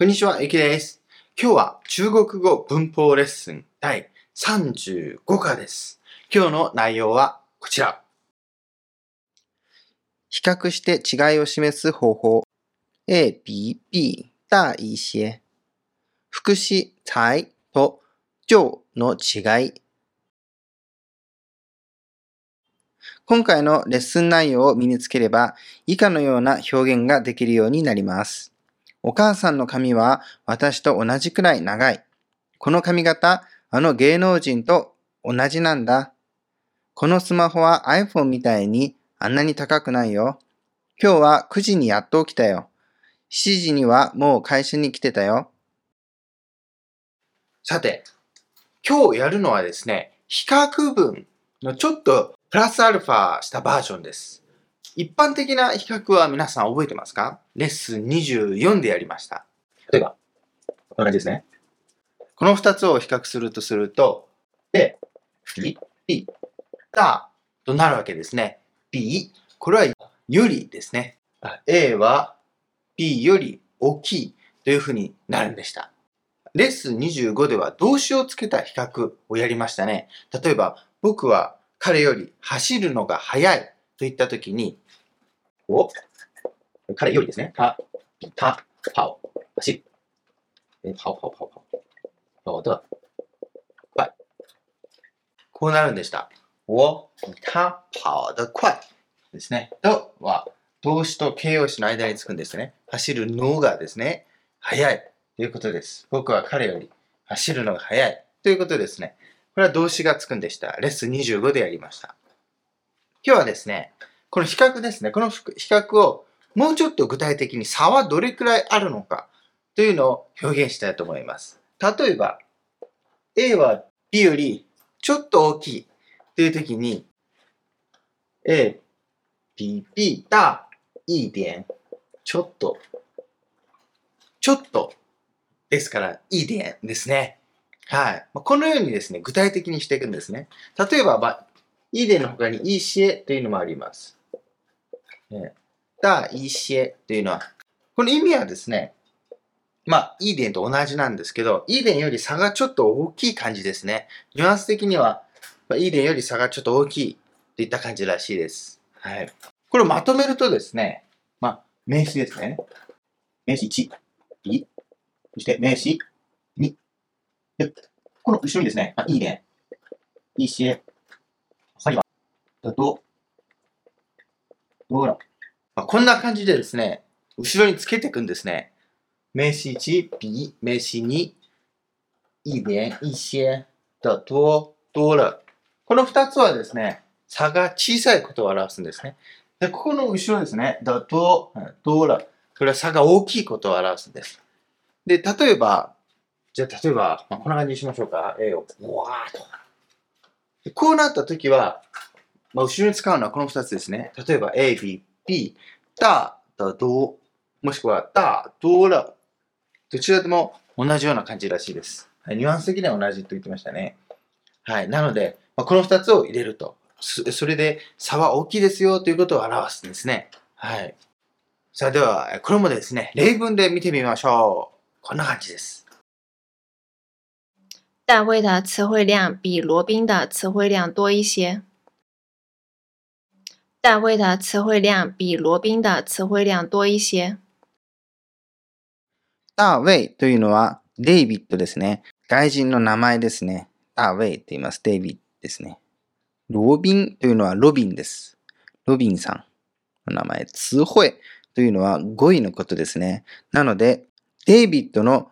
こんにちは、ゆきです。今日は中国語文法レッスン第35課です。今日の内容はこちら。比較して違いを示す方法。A 比 B 大一些。副詞、才と上の違い。今回のレッスン内容を身につければ、以下のような表現ができるようになります。お母さんの髪は私と同じくらい長い。この髪型、あの芸能人と同じなんだ。このスマホは iPhone みたいにあんなに高くないよ。今日は9時にやっと起きたよ。7時にはもう会社に来てたよ。さて、今日やるのはですね、比較文のちょっとプラスアルファしたバージョンです。一般的な比較は皆さん覚えてますか？レッスン24でやりました。例えば、こんな感じですね。この二つを比較するとすると、で、B、B、だとなるわけですね。B、これはよりですね。A は B より大きいというふうになるんでした。レッスン25では動詞をつけた比較をやりましたね。例えば、僕は彼より走るのが速いといったときに、お、彼よりですね。他、他、跑、走る。え、跑、跑、跑、跑。跑的快。こうなるんでした。我、他、跑得快。ですね。とは、動詞と形容詞の間につくんですね。走るのがですね、速いということです。僕は彼より走るのが速いということですね。これは動詞がつくんでした。レッスン25でやりました。今日はですね、この比較ですね。この比較をもうちょっと具体的に差はどれくらいあるのかというのを表現したいと思います。例えば、A は B よりちょっと大きいという時に、A 比 B 大一点。ちょっと。ちょっと。ですから、いい点ですね。はい。このようにですね、具体的にしていくんですね。例えば、いい点の他にいいしえというのもあります。大一些というのは、この意味はですね、まあ、イーデンと同じなんですけど、イーデンより差がちょっと大きい感じですね。ニュアンス的には、まあ、イーデンより差がちょっと大きいといった感じらしいです。はい。これをまとめるとですね、まあ、名詞ですね。名詞1、2、そして名詞2。この後ろにですね、まあ、イーデン、イーシエ、だと、ほら。まあ、こんな感じでですね、後ろにつけていくんですね。名詞1、比、名詞2、一点、一些、的多、多了。この二つはですね、差が小さいことを表すんですね。で、ここの後ろですね、だと、多了。これは差が大きいことを表すんです。で、例えば、じゃあ例えば、まあ、こんな感じにしましょうか。A を、わーっと。こうなったときは、まあ、後ろに使うのはこの2つですね。例えば A、B、B、大、的多、もしくは大、多了。どちらでも同じような感じらしいです。はい、ニュアンス的には同じと言ってましたね。はい。なので、まあ、この2つを入れると。それで差は大きいですよということを表すんですね。はい。さあでは、これもですね、例文で見てみましょう。こんな感じです。大卫的词汇量比罗宾的词汇量多一些。大卫的词汇量比罗宾的词汇量多一些。大衛というのはデイビッドですね。外人の名前ですね。大衛と言います。デイビッドですね。ロビンというのはロビンです。ロビンさんの名前。詞彙というのは語彙のことですね。なので、デイビッドの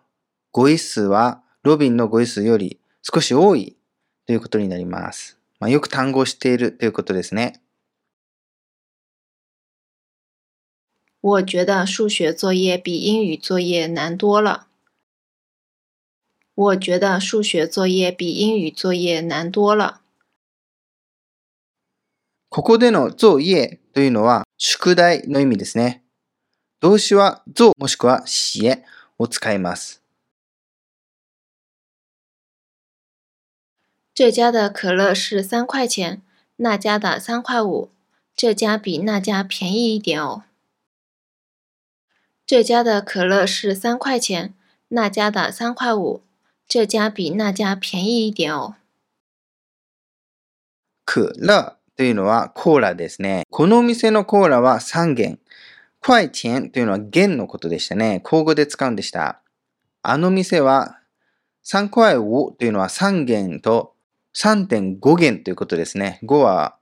語彙数はロビンの語彙数より少し多いということになります。まあ、よく単語をしているということですね。我觉得数学作业比英语作业难多了。我觉得数学作业比英语作业难多了。ここでの作業というのは宿題の意味ですね。動詞は做もしくは写を使います。这家的可乐是三块钱，那家的三块五。这家比那家便宜一点哦。 这家的可乐是三块钱，那家的三块五，这家比那家便宜一点哦。クラというのはコーラですね。この店のコーラは3元。クワイチェンというのは元のことでしたね。交互で使うんでした。あの店は3クワイウというのは3元と3.5元ということですね。5は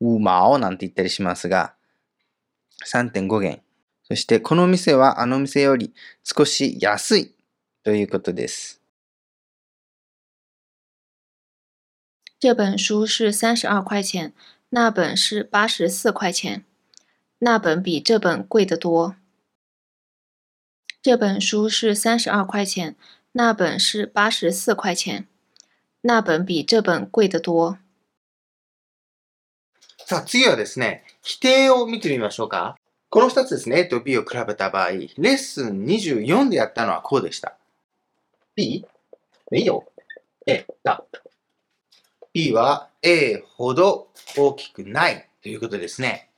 ウマオなんて言ったりしますが、3.5元。そしてこの店はあの店より少し安いということです。这本书是三十二块钱，那本是八十四块钱，那本比这本贵得多。这本书是三十二块钱，那本是八十四块钱，那本比这本贵得多。さあ、次はですね、否定を見てみましょうか。この二つですね、A と B を比べた場合、レッスン24でやったのはこうでした。B? 没有 A だ。B は A ほど大きくないということですね。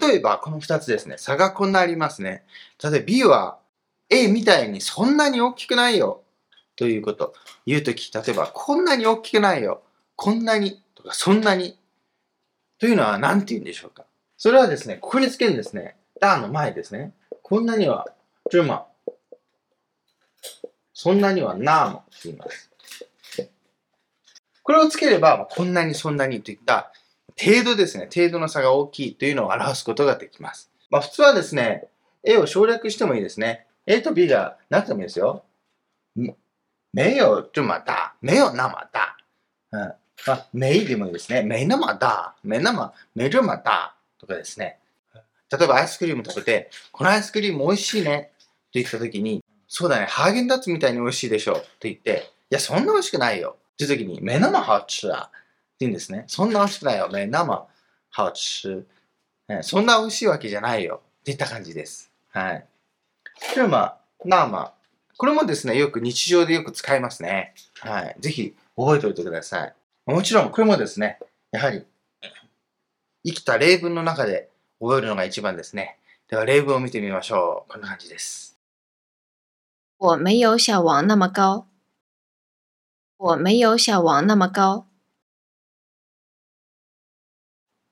例えば、この二つですね、差がこんなありますね。例えば B は A みたいにそんなに大きくないよということ。言うとき、例えば、こんなに大きくないよ。こんなにとか、そんなにというのは何て言うんでしょうか？それはですね、ここにつけるんですね。ダーの前ですね。こんなには、ジュマ。そんなにはナーモと言います。これをつければ、こんなにそんなにといった程度ですね、程度の差が大きいというのを表すことができます。まあ普通はですね、A を省略してもいいですね。A と B がなくてもいいですよ。没有这么大，没有那么大。うんまあ、メイでもいいですね。メナマダメナマ、メジョマダとかですね。例えばアイスクリーム食べて、このアイスクリーム美味しいねって言った時に、そうだね、ハーゲンダッツみたいに美味しいでしょって言って、いや、そんな美味しくないよって時に、メナマハウチだって言うんですね。そんな美味しくないよ。メナマハウチ。そんな美味しいわけじゃないよっていった感じです。はい。ではまあ、ナー。これもですね、よく日常でよく使いますね。はい。ぜひ覚えておいてください。もちろん、これもですね、やはり、生きた例文の中で覚えるのが一番ですね。では、例文を見てみましょう。こんな感じです。我没有小王那么高。我没有小王那么高。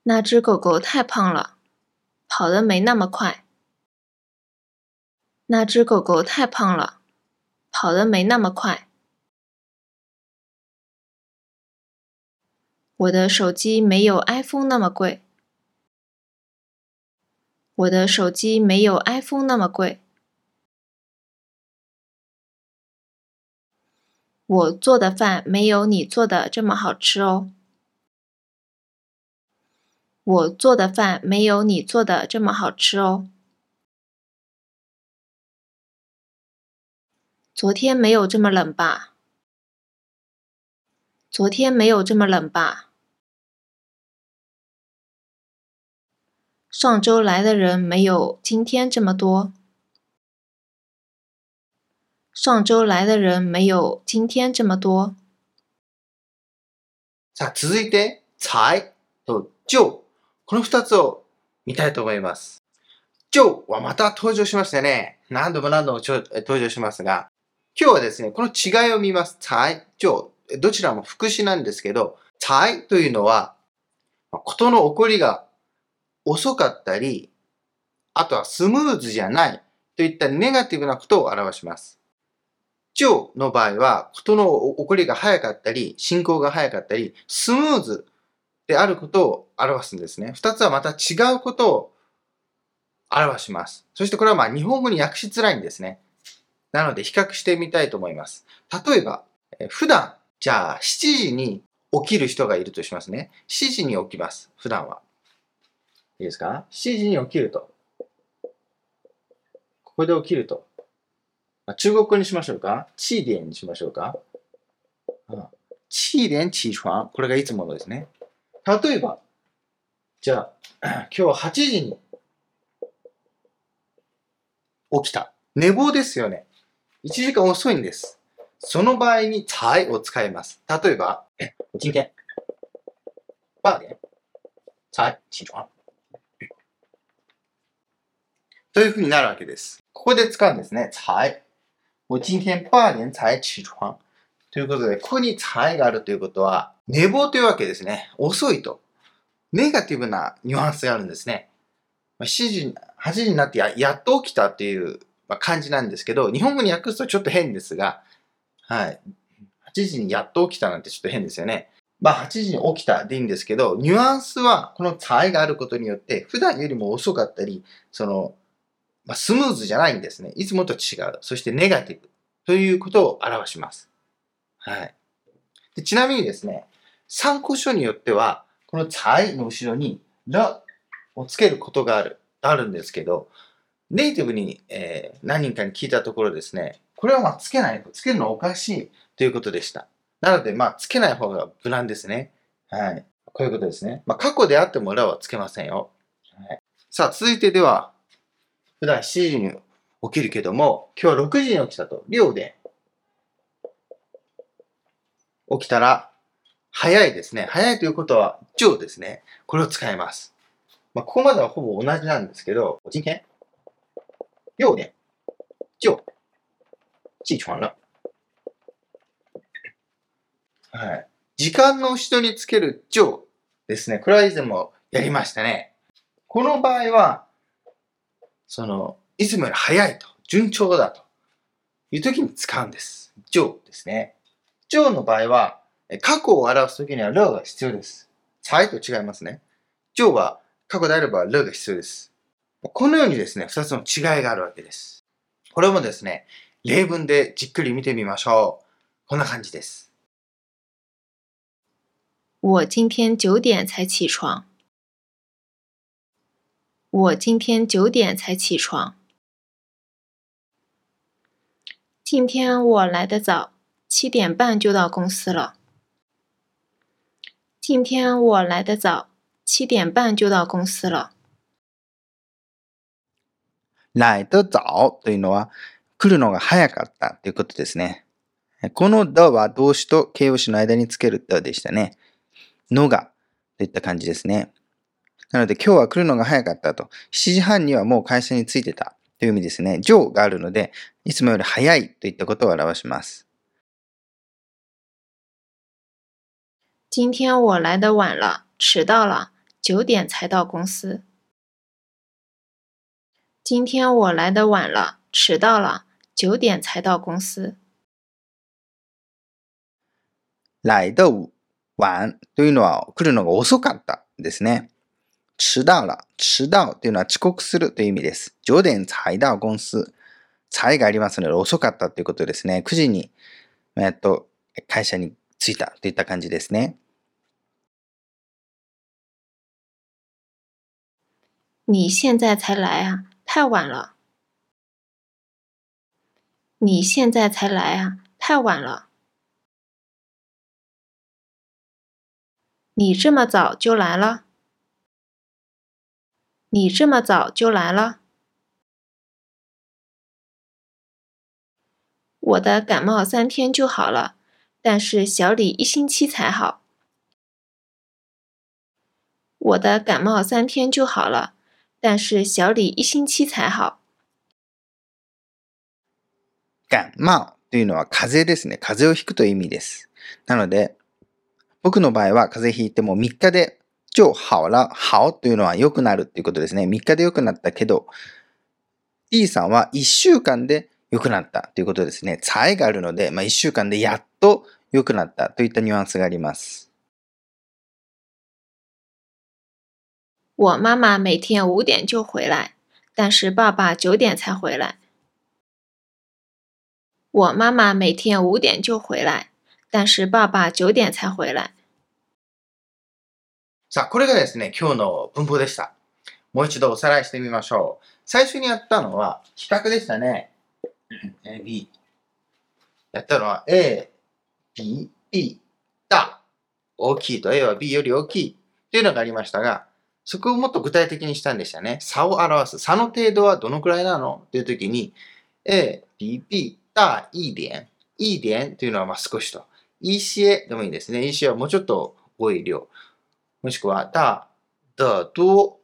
那只狗狗太胖了，跑得没那么快。那只狗狗太胖了，跑得没那么快。我的手机没有 iPhone 那么贵。我的手机没有 iPhone 那么贵。我做的饭没有你做的这么好吃哦。我做的饭没有你做的这么好吃哦。昨天没有这么冷吧？昨天没有这么冷吧？上周来的人没有今天这么多。上周来的人没有今天这么多。さあ、続いて、才と上。この二つを見たいと思います。上はまた登場しましたね。何度も何度も登場しますが、今日はですね、この違いを見ます。才、上。どちらも副詞なんですけど、才というのは、ことの起こりが遅かったり、あとはスムーズじゃないといったネガティブなことを表します。超の場合は、ことの起こりが早かったり、進行が早かったり、スムーズであることを表すんですね。二つはまた違うことを表します。そしてこれはまあ日本語に訳しづらいんですね。なので比較してみたいと思います。例えば、普段、じゃあ7時に起きる人がいるとしますね。7時に起きます。普段は。いいですか ?7 時に起きると。ここで起きると。中国語にしましょうか？チーデンにしましょうか？チーデン起床。これがいつものですね。例えば、じゃあ、今日8時に起きた。寝坊ですよね。1時間遅いんです。その場合に才を使います。例えば、今天八点才起床。というふうになるわけです。ここで使うんですね。才。我今天八点才起床。ということで、ここに才があるということは、寝坊というわけですね。遅いと。ネガティブなニュアンスがあるんですね。7時、8時になってややっと起きたっていう感じなんですけど、日本語に訳すとちょっと変ですが、はい。8時にやっと起きたなんてちょっと変ですよね。まあ8時に起きたでいいんですけど、ニュアンスはこの才があることによって、普段よりも遅かったり、その、まあ、スムーズじゃないんですね。いつもと違う。そしてネガティブということを表します。はい。でちなみにですね、参考書によっては、この才の後ろにらをつけることがある、あるんですけど、ネイティブに、えー、何人かに聞いたところですね、これはまあつけない、つけるのおかしいということでした。なので、まあ、つけない方が無難ですね。はい。こういうことですね。まあ、過去であってもらはつけませんよ。はい、さあ、続いてでは、普段7時に起きるけども、今日は6時に起きたと。寮で起きたら、早いですね。早いということは、上ですね。これを使います。まあ、ここまではほぼ同じなんですけど、今天、六点、就、起床了。はい。時間の後ろにつける上ですね。これは以前もやりましたね。この場合は、その、いつもより早いと、順調だという時に使うんです。上ですね。上の場合は、過去を表す時にはルが必要です。才と違いますね。上は過去であればルが必要です。このようにですね、二つの違いがあるわけです。これもですね、例文でじっくり見てみましょう。こんな感じです。我今天九点才起床。我今天九点才起床。今天我来的早，七点半就到公司了。今天我来的早，七点半就到公司了。来的早というのは来るのが早かったということですね。このだは動詞と形容詞の間につけるだでしたね。のがといった感じですね。 なので今日は来るのが早かったと。7時半にはもう会社に着いてたという意味ですね。上があるので、いつもより早いといったことを表します。今天我来的晚了，迟到了，九点才到公司。今天我来的晚了，迟到了，九点才到公司。来的晚というのは来るのが遅かったですね。迟到了。迟到というのは遅刻するという意味です。九点才到公司。才がありますので遅かったということですね。9時に、えっと、会社に着いたといった感じですね。你现在才来啊，太晚了。你现在才来啊，太晚了。你这么早就来了？你这么早就来了？我的感冒三天就好了，但是小李一星期才好。我的感冒三天就好了，但是小李一星期才好。感冒というのは風邪ですね。風邪をひくという意味です。なので、僕の場合は風邪ひいても3日で 超好了、好というのは良くなるっていうことですね。3日で良くなったけど、E さんは1週間で良くなったということですね。才があるので、まあ、1週間でやっと良くなったといったニュアンスがあります。我妈妈每天五点就回来，但是爸爸九点才回来。我妈妈每天五点就回来。但是爸爸九点才回来。さあ、これがですね、今日の文法でした。もう一度おさらいしてみましょう。最初にやったのは、比較でしたね。A、B。やったのは A、B、B、だ。大きいと A は B より大きいというのがありましたが、そこをもっと具体的にしたんでしたね。差を表す。差の程度はどのくらいなの？というときに、A、B、B、だ、い点。い点というのはまあ少しと。いいしえでもいいですね。いいしえはもうちょっと多い量。もしくは、だ、だ、ど、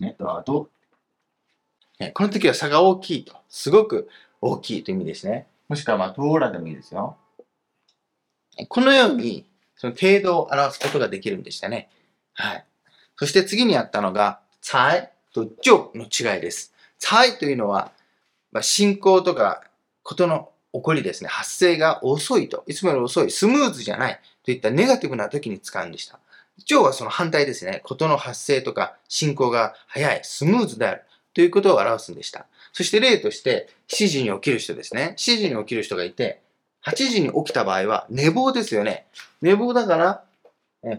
ね、だ、ど。この時は差が大きいと。すごく大きいという意味ですね。もしくはまあ、どうらでもいいですよ。このように、その程度を表すことができるんでしたね。はい。そして次にあったのが、才と上の違いです。才というのは、まあ、進行とか、ことの起こりですね、発生が遅いと、いつもより遅い、スムーズじゃないといったネガティブな時に使うんでした。上はその反対ですね。ことの発生とか進行が早い、スムーズであるということを表すんでした。そして例として、7時に起きる人ですね。7時に起きる人がいて、8時に起きた場合は寝坊ですよね。寝坊だから、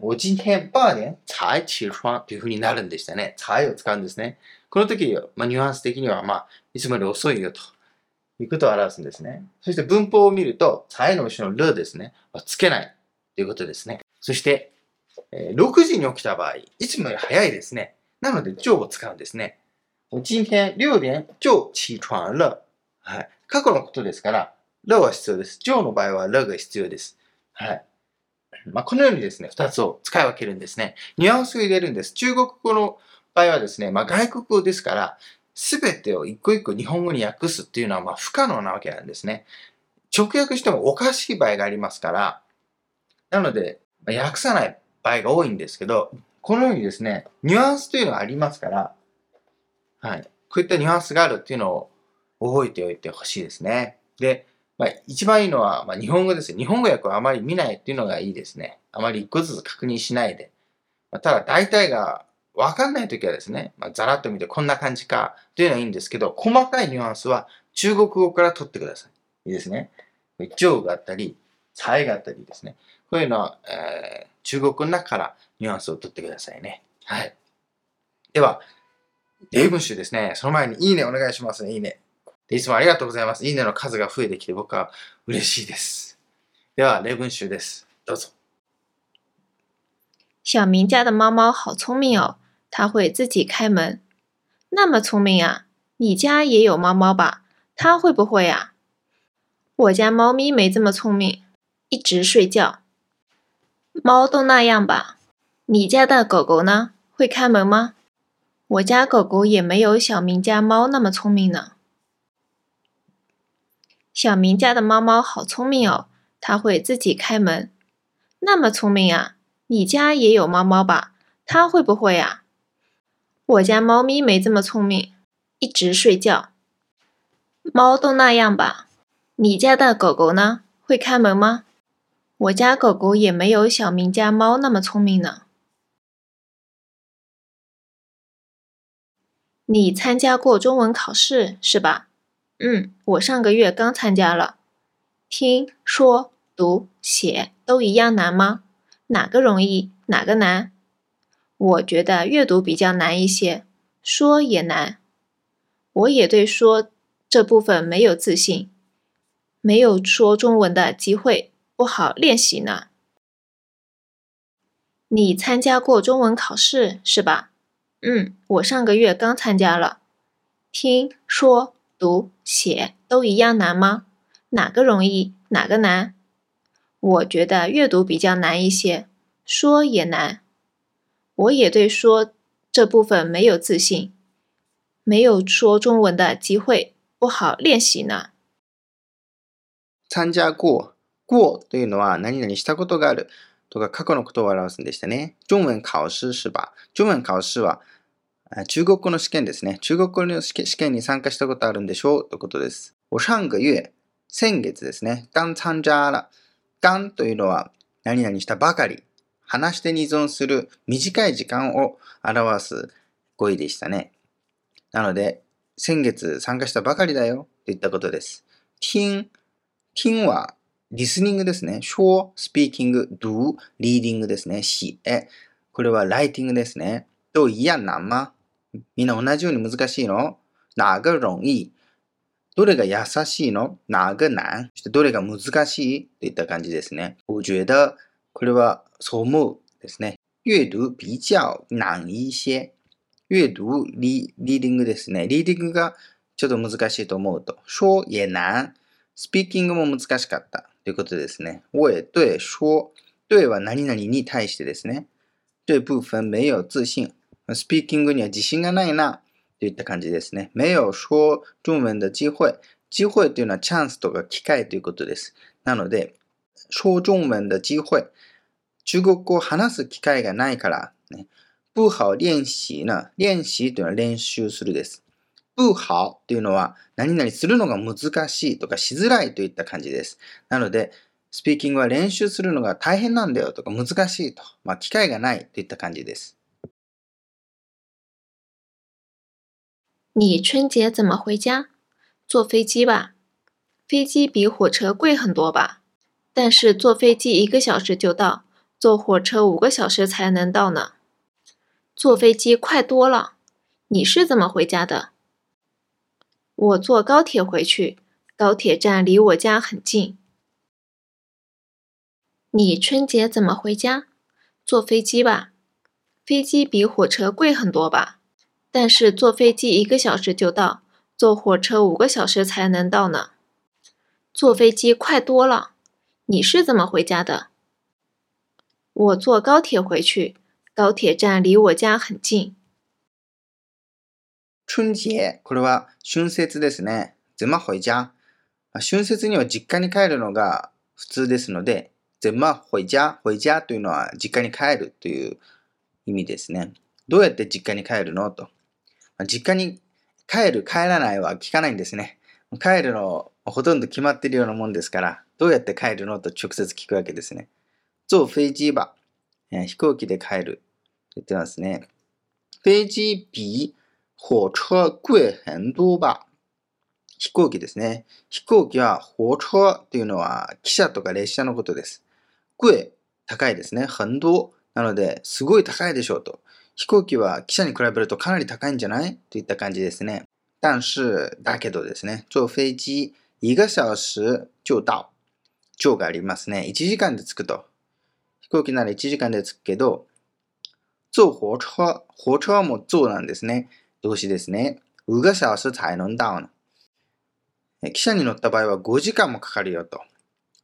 我今天八点才起床というふうになるんでしたね。才を使うんですね。この時、まあ、ニュアンス的には、まあ、いつもより遅いよということを表すんですね。そして文法を見ると、才の後ろのルですね。つけないということですね。そして、え、6時に起きた場合、いつもより早いですね。なので、上を使うんですね。我今天6点就起床了。はい。過去のことですから、了は必要です。上の場合は了が必要です。はい。まあ、このようにですね、二つを使い分けるんですね。ニュアンスを入れるんです。中国語の場合はですね、まあ、外国語ですから、すべてを一個一個日本語に訳すっていうのはまあ不可能なわけなんですね。直訳してもおかしい場合がありますから、なので、ま、訳さない場合が多いんですけど、このようにですね、ニュアンスというのがありますから、はい。こういったニュアンスがあるっていうのを覚えておいてほしいですね。で、まあ、一番いいのは、まあ、日本語です。日本語訳をあまり見ないっていうのがいいですね。あまり一個ずつ確認しないで。まあ、ただ、大体がわかんないときはですね、まあ、ざらっと見てこんな感じかというのはいいんですけど、細かいニュアンスは中国語から取ってください。いいですね。上があったり、才があったりですね。こういうのは、えー、中国の中からニュアンスを取ってくださいね。はい。では、例文集ですね。その前にいいねお願いしますね。いいね。でいつもありがとうございます。いいねの数が増えてきて僕は嬉しいです。では、例文集です。どうぞ。小明家的猫猫好聪明哦，它会自己开门。那么聪明啊！你家也有猫猫吧？它会不会啊？我家猫咪没这么聪明，一直睡觉。猫都那样吧？你家的狗狗呢？会开门吗？我家狗狗也没有小明家猫那么聪明呢。小明家的猫猫好聪明哦，它会自己开门。那么聪明啊！你家也有猫猫吧？它会不会啊？我家猫咪没这么聪明，一直睡觉。猫都那样吧？你家的狗狗呢？会开门吗？我家狗狗也没有小明家猫那么聪明呢。你参加过中文考试是吧？嗯，我上个月刚参加了。听说读写都一样难吗？哪个容易，哪个难？我觉得阅读比较难一些，说也难。我也对说这部分没有自信，没有说中文的机会，不好练习呢。你参加过中文考试是吧？嗯，我上个月刚参加了。听说。读写都一样难吗？哪个容易，哪个难？我觉得阅读比较难一些，说也难。我也对说这部分没有自信，没有说中文的机会，不好练习呢。参加过过というのは何々したことがあるとか過去のことを表すんでしたね。中文考試是吧？中文考試は中国語の試験ですね。中国語の試験に参加したことあるんでしょうということです。我上个月、先月ですね。刚参加了。刚というのは何々したばかり。話し手に依存する短い時間を表す語彙でしたね。なので、先月参加したばかりだよといったことです。听、听はリスニングですね。说、スピーキング、do、リーディングですね。写。これはライティングですね。と一样难吗みんな同じように難しいの？哪个容易どれが優しいの？哪个難そしてどれが難しい？といった感じですね。我觉得、これはそう思うですね。阅读比較難一些。阅读リ、リーディングですね。リーディングがちょっと難しいと思うと。说也難。スピーキングも難しかったということですね。我也对说。对は何々に対してですね。对部分没有自信。スピーキングには自信がないな、といった感じですね。没有说中文的機会。機会というのはチャンスとか機会ということです。なので、小中文的機会、中国語を話す機会がないから、ね、不好練習な、練習というのは練習するです。不好というのは何々するのが難しいとかしづらいといった感じです。なので、スピーキングは練習するのが大変なんだよとか難しいと、まあ、機会がないといった感じです。你春节怎么回家？坐飞机吧。飞机比火车贵很多吧？但是坐飞机一个小时就到，坐火车五个小时才能到呢。坐飞机快多了。你是怎么回家的？我坐高铁回去，高铁站离我家很近。你春节怎么回家？坐飞机吧。飞机比火车贵很多吧？但是坐飞机一个小时就到，坐火车五个小时才能到呢。坐飞机快多了。你是怎么回家的？我坐高铁回去，高铁站离我家很近。春節、これは春節ですね。ゼマホイジャ春節には実家に帰るのが普通ですので、ゼマホイジャ、ホイジャというのは実家に帰るという意味ですね。どうやって実家に帰るのと。実家に帰る、帰らないは聞かないんですね。帰るのほとんど決まっているようなもんですから、どうやって帰るのと直接聞くわけですね。坐飛機吧。飛行機で帰る。言ってますね。飛機比火車贵很多吧。飛行機ですね。飛行機は火車というのは汽車とか列車のことです。贵、高いですね。很多。なので、すごい高いでしょうと。飛行機は汽車に比べるとかなり高いんじゃない？といった感じですね。但是、だけどですね。坐飛機、一个小時就到。就がありますね。1時間で着くと。飛行機なら1時間で着くけど、坐火車、火車も坐なんですね。動詞ですね。うが小時才能到の。汽車に乗った場合は5時間もかかるよと。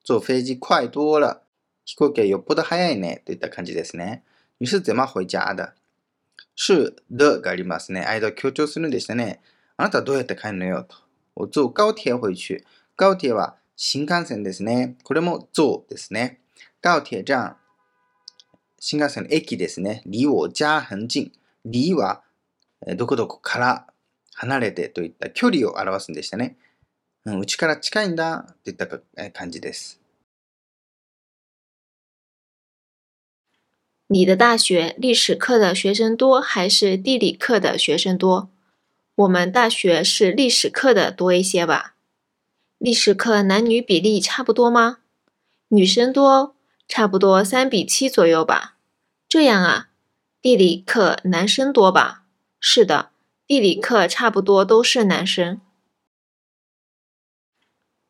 坐飛機快多了。飛行機はよっぽど早いね。といった感じですね。你是怎么回家的是的がありますね。間を強調するんでしたね。あなたはどうやって帰るのよ？と。我坐高鐵回去。高鐵は新幹線ですね。これも坐ですね。高鐵站、新幹線の駅ですね。離我家很近。離はどこどこから離れてといった距離を表すんでしたね。うん、うちから近いんだといった感じです。你的大学历史课的学生多还是地理课的学生多？我们大学是历史课的多一些吧。历史课男女比例差不多吗？女生多，差不多三比七左右吧。这样啊，地理课男生多吧？是的，地理课差不多都是男生。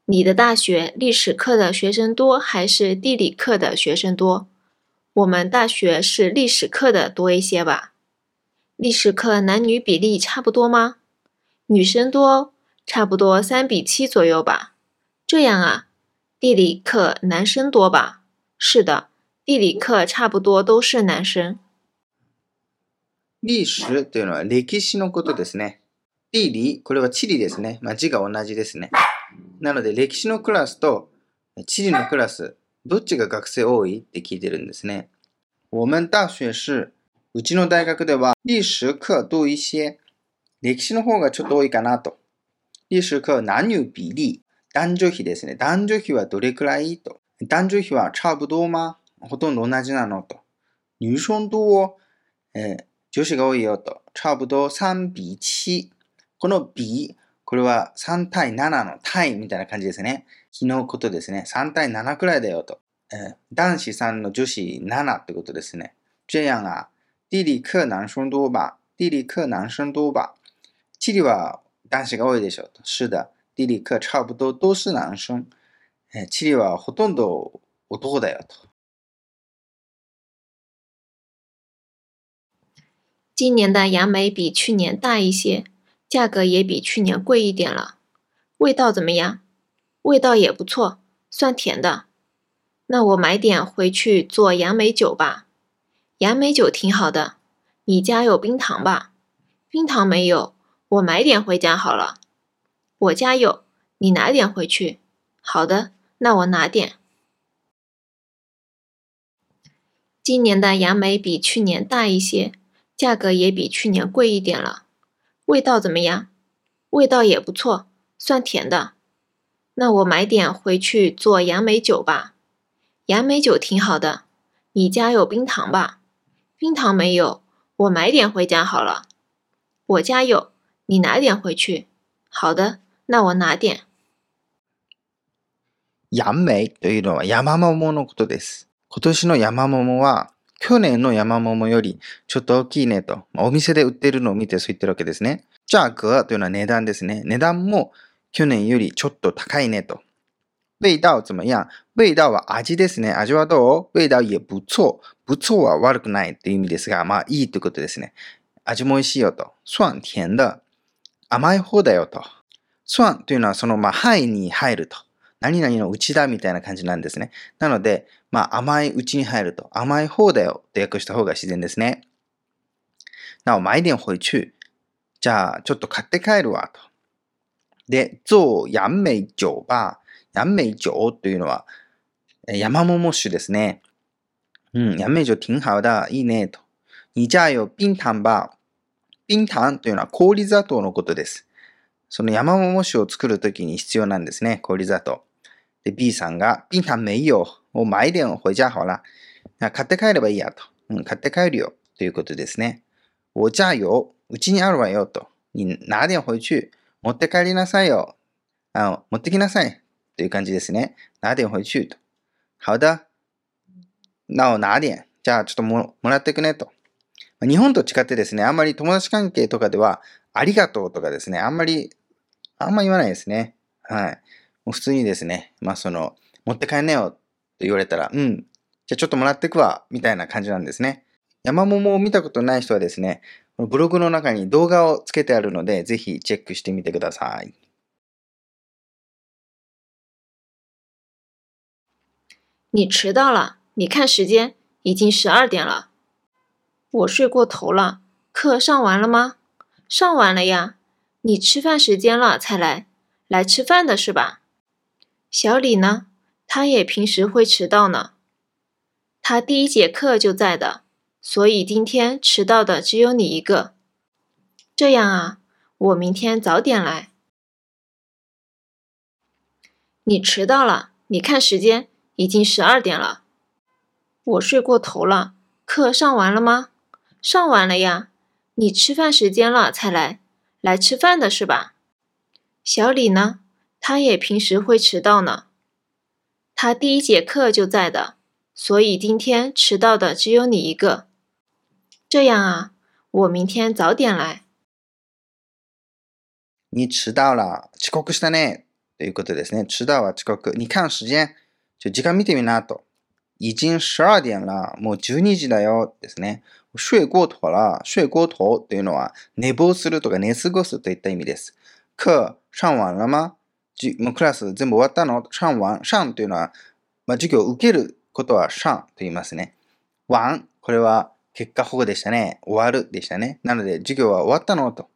你的大学历史课的学生多还是地理课的学生多？我们大学是历史课的多一些吧。历史课男女比例差不多吗？女生多，差不多三比七左右吧。这样啊，地理课男生多吧？是的，地理课差不多都是男生。历史というのは歴史のことですね。地理、これは地理ですね。まあ、字が同じですね。なので、歴史のクラスと地理のクラス、どっちが学生多いって聞いてるんですね。我们大学是、うちの大学では历史課多一些。歴史の方がちょっと多いかなと。历史課男女比例。男女比ですね。男女比はどれくらいと。男女比は差不多吗？ほとんど同じなのと。女生多、えー、女子が多いよと。差不多3比7。この比、これは3対7の対みたいな感じですね。日のことですね。3対7くらいだよと。えー、男子3の女子7ってことですね。这样啊。地理課男生多吧地理課男生多吧地理は男子が多いでしょうと。是的。地理課差不多都是男生。えー、地理はほとんど男だよと。今年的杨梅比去年大一些，价格也比去年贵一点了。味道怎么样？味道也不错，酸甜的。那我买点回去做杨梅酒吧。杨梅酒挺好的。你家有冰糖吧？冰糖没有，我买点回家好了。我家有，你拿点回去。好的，那我拿点。今年的杨梅比去年大一些，价格也比去年贵一点了。味道怎么样？味道也不错，算甜的。那我买点回去做杨梅酒吧。杨梅酒挺好的。你家有冰糖吧？冰糖没有，我买点回家好了。我家有，你拿点回去。好的，那我拿点。杨梅というのは山桃のことです。今年の山桃は 去年の山桃よりちょっと大きいねと、まあ、お店で売ってるのを見てそう言ってるわけですね。じゃあ、グというのは値段ですね。値段も去年よりちょっと高いねと。味道怎么样味道は味ですね。味はどう？味道也不错。不错は悪くないという意味ですが、まあいいということですね。味も美味しいよと。酸、甜的。甘い方だよと。酸というのはそのまあ範囲に入ると。何々のうちだみたいな感じなんですね。なので、まあ甘いうちに入ると、甘い方だよって訳した方が自然ですね。なお、买点回去。じゃあ、ちょっと買って帰るわと。で、做杨梅酒吧。杨梅酒というのは、山桃酒ですね。うん、杨梅酒挺好だ。いいねと。にじゃあよ、冰糖ば。冰糖というのは氷砂糖のことです。その山桃酒を作るときに必要なんですね。氷砂糖。で、B さんが、冰糖没有。もう买点回家好了。買って帰ればいいやと。うん、買って帰るよ。ということですね。我家有。うちにあるわよと。に拿点回去。持って帰りなさいよ。あの、持ってきなさい。という感じですね。拿点回去と。好的。なお、拿点。じゃあ、ちょっとももらってくねと。日本と違ってですね、あんまり友達関係とかでは、ありがとうとかですね、あんまり、あんま言わないですね。はい。もう普通にですね、まあその、持って帰んなよって言われたら、うん、じゃあちょっともらってくわ、みたいな感じなんですね。山桃を見たことない人はですね、このブログの中に動画をつけてあるので、ぜひチェックしてみてください。你迟到了，你看时间，已经十二点了。我睡过头了，课上完了吗？上完了呀。你吃饭时间了才来，来吃饭的是吧？小李呢？他也平时会迟到呢。他第一节课就在的，所以今天迟到的只有你一个。这样啊，我明天早点来。你迟到了，你看时间，已经十二点了。我睡过头了，课上完了吗？上完了呀。你吃饭时间了才来，来吃饭的是吧？小李呢？他也平时会迟到呢，他第一节课就在的，所以今天迟到的只有你一个。这样啊，我明天早点来。你迟到了，遅刻したね。ということですね。迟到は遅刻。你看時間。じゃ時間見てみなと。已经十二点了。もう十二時だよ。ですね。睡过頭了。睡过頭というのは寝坊するとか寝過ごすといった意味です。课上完了吗？ もうクラス全部終わったの？上完。上というのは、まあ、授業を受けることは上と言いますね。完、これは結果保護でしたね。終わるでしたね。なので、授業は終わったの？と。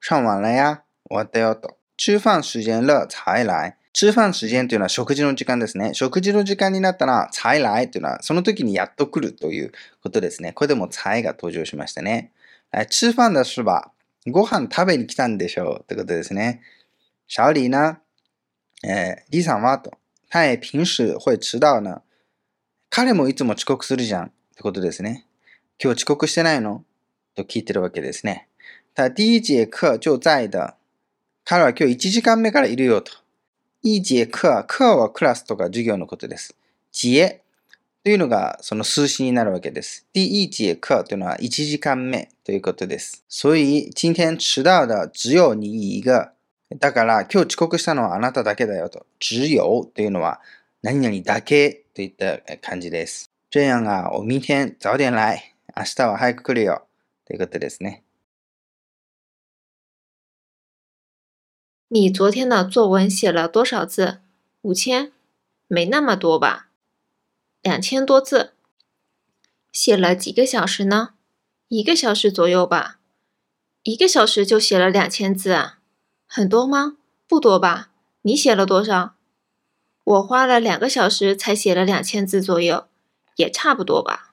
上完了や。終わったよ？と。吃飯時間了？才来。吃飯時間というのは食事の時間ですね。食事の時間になったら、才来というのは、その時にやっと来るということですね。これでも才が登場しましたね。吃飯だしば、ご飯食べに来たんでしょうってことですね。小李呢？えー、李さんはと。他也平時会迟到呢。彼もいつも遅刻するじゃんってことですね。今日遅刻してないのと聞いてるわけですね。他第一節課就在的。彼は今日1時間目からいるよと。一節課、課はクラスとか授業のことです。節というのがその数詞になるわけです。第一節課というのは1時間目ということです。所以今天迟到的只有你一个。だから今日遅刻したのはあなただけだよと。只有というのは何々だけといった感じです。这样啊，我明天早点来。明日は早く来るよ。ということですね。你昨天的作文写了多少字？五千？没那么多吧？两千多字。写了几个小时呢？一个小时左右吧。一个小时就写了两千字啊？很多吗？不多吧？你写了多少？我花了两个小时才写了两千字左右，也差不多吧。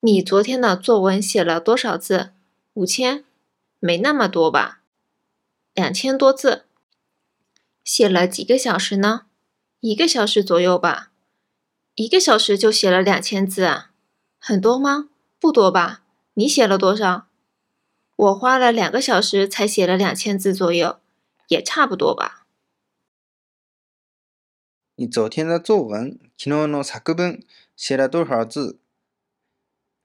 你昨天的作文写了多少字？五千？没那么多吧？两千多字。写了几个小时呢？一个小时左右吧。一个小时就写了两千字啊？很多吗？不多吧？你写了多少？我花了两个小时才写了两千字左右，也差不多吧。你昨天的作文、昨日の作文、写了多少字？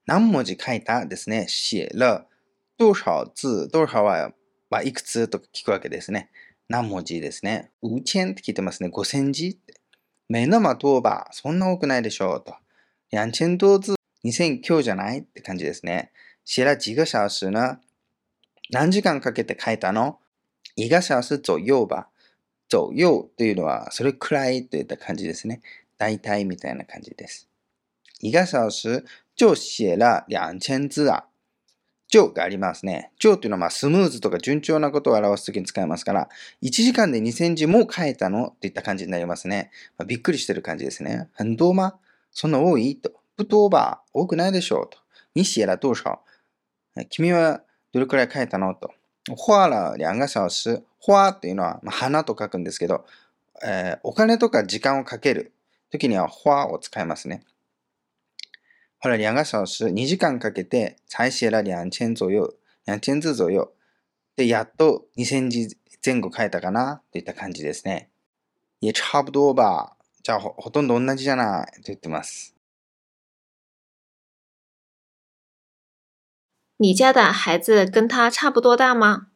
何文字書いたですね。写了多少字、多少は、まあ、いくつと聞くわけですね。何文字ですね。五千って聞いてますね。五千字って。没那么多吧。そんな多くないでしょうと。两千多字、二千今日じゃないって感じですね。写了几个小时呢 何時間かけて書いたの？一个小時左右吧。左右というのは、それくらいといった感じですね。大体みたいな感じです。一个小時就写了两千字啊。就がありますね。就というのはまあスムーズとか順調なことを表すときに使いますから、1時間で2000字も書いたのといった感じになりますね。まあ、びっくりしてる感じですね。很多吗そんな多い？と。不多吧多くないでしょう？と。你写了多少君はどれくらい書いたの？と。花了两个小時。花っていうのは、まあ、花と書くんですけど、えー、お金とか時間をかける時には花を使いますね。花了两个小時、2時間かけて、才写了两千左右、两千字左右。で、やっと2000字前後書いたかなといった感じですね。也差不多吧。じゃあほ、ほとんど同じじゃないと言ってます。你家的孩子跟他差不多大吗？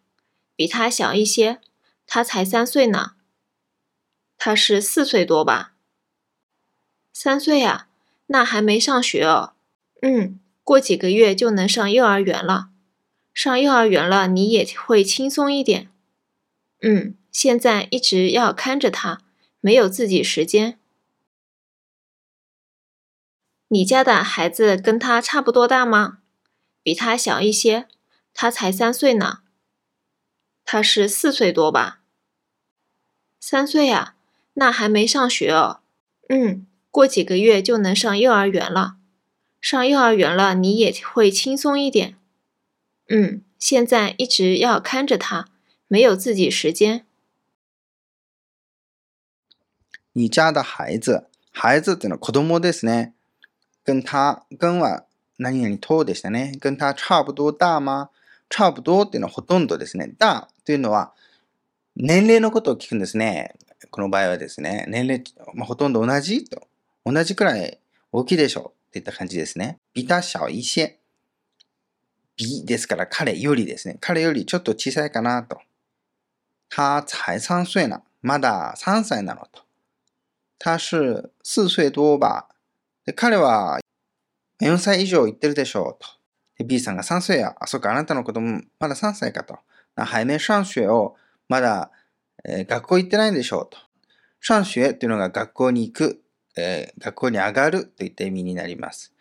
比他小一些，他才三岁呢。他是四岁多吧？三岁啊，那还没上学哦。嗯，过几个月就能上幼儿园了。上幼儿园了，你也会轻松一点。嗯，现在一直要看着他，没有自己时间。你家的孩子跟他差不多大吗？比他小一些，他才三岁呢。他是四岁多吧？三岁啊，那还没上学哦。嗯，过几个月就能上幼儿园了。上幼儿园了，你也会轻松一点。嗯，现在一直要看着他，没有自己时间。你家的孩子，孩子ってのは子供ですね。跟他跟は 何々とでしたね。跟他差不多大吗？差不多っていうのはほとんどですね。だというのは、年齢のことを聞くんですね。この場合はですね、年齢、まあ、ほとんど同じ？と。同じくらい大きいでしょう。といった感じですね。比他小一些。比ですから彼よりですね。彼よりちょっと小さいかなと。他才三岁な。まだ3歳なのと。他是四岁多吧。彼は4歳以上行ってるでしょうと。B さんが3歳や。あ、そっか、あなたの子供、まだ3歳かと。早め上学を、まだ、えー、学校行ってないんでしょうと。上学っていうのが学校に行く、えー、学校に上がるといった意味になります。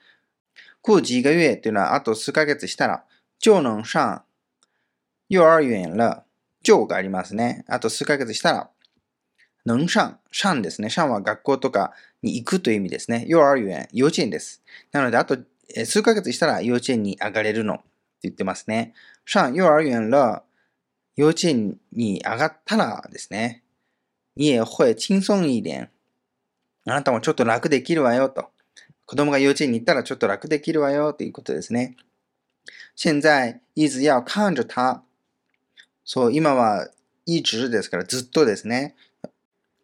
过几个月っていうのはあと数ヶ月したら、就能上幼儿園了。就がありますね。あと数ヶ月したら、能上、上ですね。上は学校とかに行くという意味ですね。幼儿園、幼稚園です。なので、あと数ヶ月したら幼稚園に上がれるのって言ってますね。上幼儿園了、幼稚園に上がったらですね。你也会轻松一点。あなたもちょっと楽できるわよと。子供が幼稚園に行ったらちょっと楽できるわよということですね。現在一直要看着他。そう、今は一直ですからずっとですね。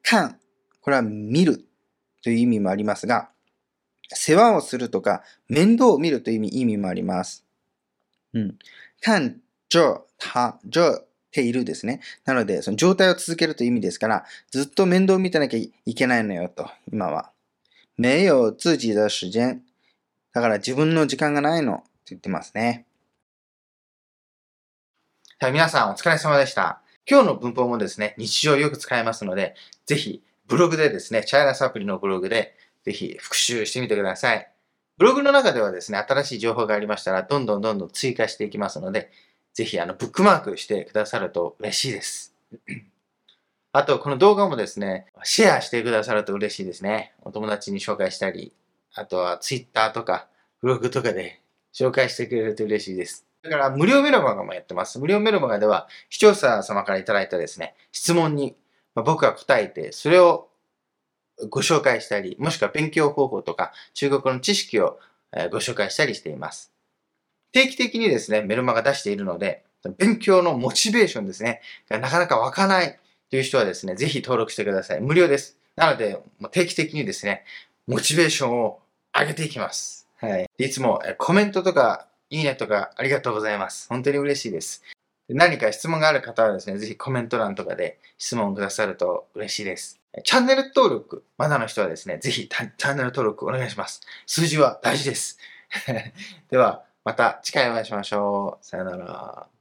看、これは見るという意味もありますが、世話をするとか、面倒を見るという意味意味もあります。うん。看着他、着ているですね。なので、その状態を続けるという意味ですから、ずっと面倒を見てなきゃいけないのよと、今は。没有自己的時間。だから自分の時間がないのって言ってますね。は、皆さんお疲れ様でした。今日の文法もですね、日常よく使えますので、ぜひブログでですね、チャイナサプリのブログでぜひ復習してみてください。ブログの中ではですね、新しい情報がありましたら、どんどんどんどん追加していきますので、ぜひあのブックマークしてくださると嬉しいです。あと、この動画もですね、シェアしてくださると嬉しいですね。お友達に紹介したり、あとは Twitter とか、ブログとかで紹介してくれると嬉しいです。だから、無料メルマガもやってます。無料メルマガでは、視聴者様からいただいたですね、質問に、ま、僕が答えて、それをご紹介したり、もしくは勉強方法とか、中国の知識をご紹介したりしています。定期的にですね、メルマガ出しているので、勉強のモチベーションですね、なかなか湧かないという人はですね、ぜひ登録してください。無料です。なので、定期的にですね、モチベーションを上げていきます。はい。いつもコメントとか、いいねとかありがとうございます。本当に嬉しいです。何か質問がある方はですね、ぜひコメント欄とかで質問くださると嬉しいです。チャンネル登録、まだの人はですね、ぜひチャンネル登録お願いします。数字は大事です。では、また次回お会いしましょう。さよなら。